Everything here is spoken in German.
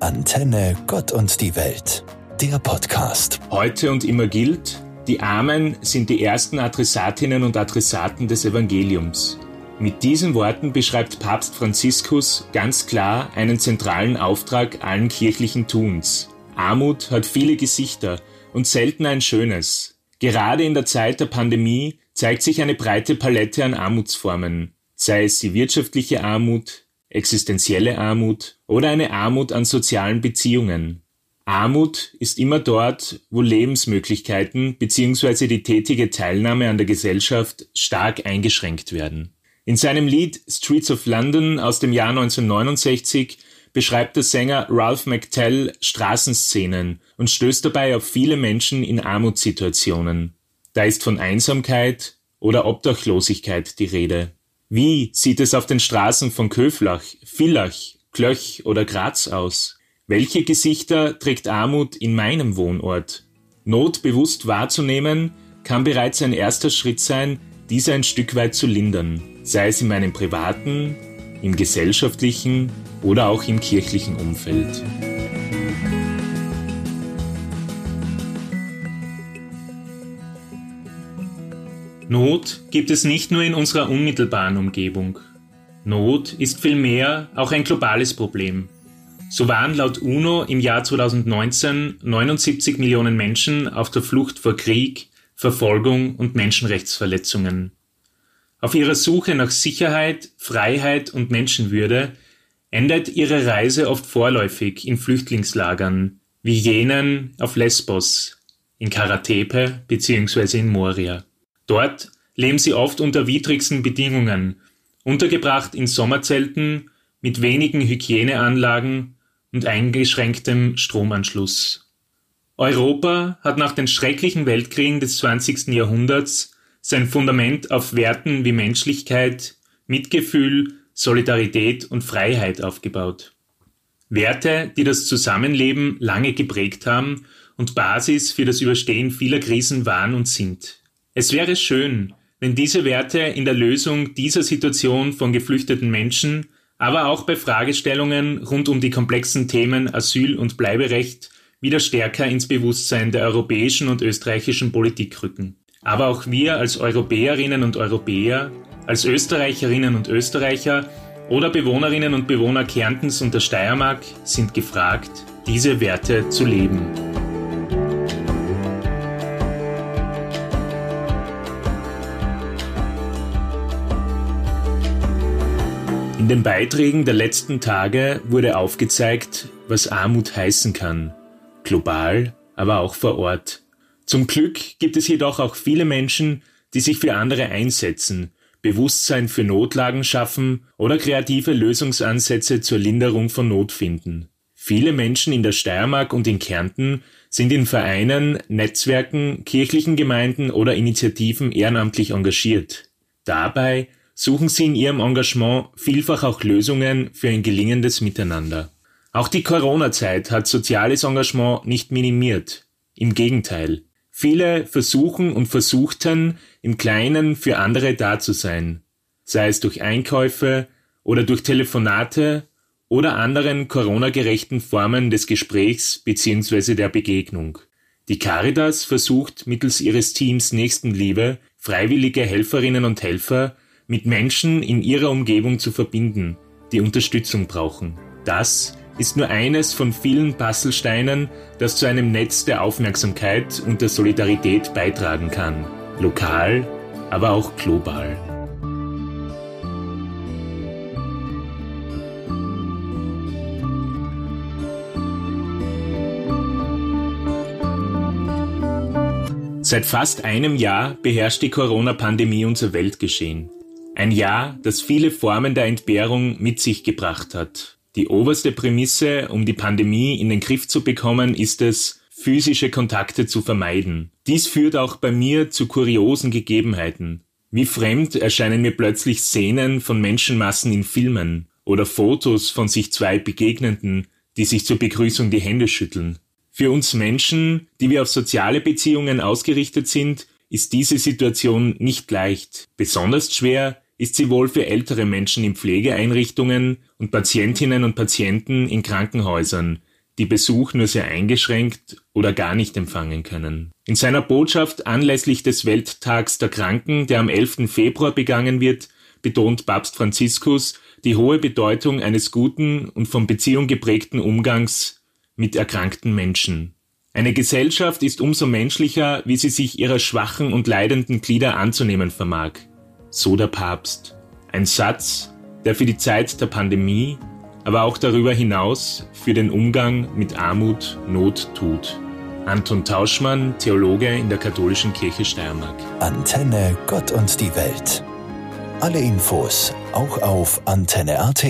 Antenne Gott und die Welt, der Podcast. Heute und immer gilt, die Armen sind die ersten Adressatinnen und Adressaten des Evangeliums. Mit diesen Worten beschreibt Papst Franziskus ganz klar einen zentralen Auftrag allen kirchlichen Tuns. Armut hat viele Gesichter und selten ein schönes. Gerade in der Zeit der Pandemie zeigt sich eine breite Palette an Armutsformen, sei es die wirtschaftliche Armut, existenzielle Armut oder eine Armut an sozialen Beziehungen. Armut ist immer dort, wo Lebensmöglichkeiten bzw. die tätige Teilnahme an der Gesellschaft stark eingeschränkt werden. In seinem Lied Streets of London aus dem Jahr 1969 beschreibt der Sänger Ralph McTell Straßenszenen und stößt dabei auf viele Menschen in Armutssituationen. Da ist von Einsamkeit oder Obdachlosigkeit die Rede. Wie sieht es auf den Straßen von Köflach, Villach, Klöch oder Graz aus? Welche Gesichter trägt Armut in meinem Wohnort? Not bewusst wahrzunehmen, kann bereits ein erster Schritt sein, diese ein Stück weit zu lindern, sei es in meinem privaten, im gesellschaftlichen oder auch im kirchlichen Umfeld. Not gibt es nicht nur in unserer unmittelbaren Umgebung. Not ist vielmehr auch ein globales Problem. So waren laut UNO im Jahr 2019 79 Millionen Menschen auf der Flucht vor Krieg, Verfolgung und Menschenrechtsverletzungen. Auf ihrer Suche nach Sicherheit, Freiheit und Menschenwürde endet ihre Reise oft vorläufig in Flüchtlingslagern, wie jenen auf Lesbos, in Karatepe bzw. in Moria. Dort leben sie oft unter widrigsten Bedingungen, untergebracht in Sommerzelten mit wenigen Hygieneanlagen und eingeschränktem Stromanschluss. Europa hat nach den schrecklichen Weltkriegen des 20. Jahrhunderts sein Fundament auf Werten wie Menschlichkeit, Mitgefühl, Solidarität und Freiheit aufgebaut. Werte, die das Zusammenleben lange geprägt haben und Basis für das Überstehen vieler Krisen waren und sind. Es wäre schön, wenn diese Werte in der Lösung dieser Situation von geflüchteten Menschen, aber auch bei Fragestellungen rund um die komplexen Themen Asyl und Bleiberecht wieder stärker ins Bewusstsein der europäischen und österreichischen Politik rücken. Aber auch wir als Europäerinnen und Europäer, als Österreicherinnen und Österreicher oder Bewohnerinnen und Bewohner Kärntens und der Steiermark sind gefragt, diese Werte zu leben. In den Beiträgen der letzten Tage wurde aufgezeigt, was Armut heißen kann. Global, aber auch vor Ort. Zum Glück gibt es jedoch auch viele Menschen, die sich für andere einsetzen, Bewusstsein für Notlagen schaffen oder kreative Lösungsansätze zur Linderung von Not finden. Viele Menschen in der Steiermark und in Kärnten sind in Vereinen, Netzwerken, kirchlichen Gemeinden oder Initiativen ehrenamtlich engagiert. Dabei suchen sie in ihrem Engagement vielfach auch Lösungen für ein gelingendes Miteinander. Auch die Corona-Zeit hat soziales Engagement nicht minimiert. Im Gegenteil. Viele versuchen und versuchten, im Kleinen für andere da zu sein. Sei es durch Einkäufe oder durch Telefonate oder anderen Corona-gerechten Formen des Gesprächs bzw. der Begegnung. Die Caritas versucht mittels ihres Teams Nächstenliebe freiwillige Helferinnen und Helfer mit Menschen in ihrer Umgebung zu verbinden, die Unterstützung brauchen. Das ist nur eines von vielen Puzzlesteinen, das zu einem Netz der Aufmerksamkeit und der Solidarität beitragen kann. Lokal, aber auch global. Seit fast einem Jahr beherrscht die Corona-Pandemie unser Weltgeschehen. Ein Jahr, das viele Formen der Entbehrung mit sich gebracht hat. Die oberste Prämisse, um die Pandemie in den Griff zu bekommen, ist es, physische Kontakte zu vermeiden. Dies führt auch bei mir zu kuriosen Gegebenheiten. Wie fremd erscheinen mir plötzlich Szenen von Menschenmassen in Filmen oder Fotos von sich zwei Begegnenden, die sich zur Begrüßung die Hände schütteln. Für uns Menschen, die wir auf soziale Beziehungen ausgerichtet sind, ist diese Situation nicht leicht. Besonders schwer ist sie wohl für ältere Menschen in Pflegeeinrichtungen und Patientinnen und Patienten in Krankenhäusern, die Besuch nur sehr eingeschränkt oder gar nicht empfangen können. In seiner Botschaft anlässlich des Welttags der Kranken, der am 11. Februar begangen wird, betont Papst Franziskus die hohe Bedeutung eines guten und von Beziehung geprägten Umgangs mit erkrankten Menschen. Eine Gesellschaft ist umso menschlicher, wie sie sich ihrer schwachen und leidenden Glieder anzunehmen vermag. So der Papst. Ein Satz, der für die Zeit der Pandemie, aber auch darüber hinaus für den Umgang mit Armut Not tut. Anton Tauschmann, Theologe in der Katholischen Kirche Steiermark. Antenne Gott und die Welt. Alle Infos auch auf Antenne.at.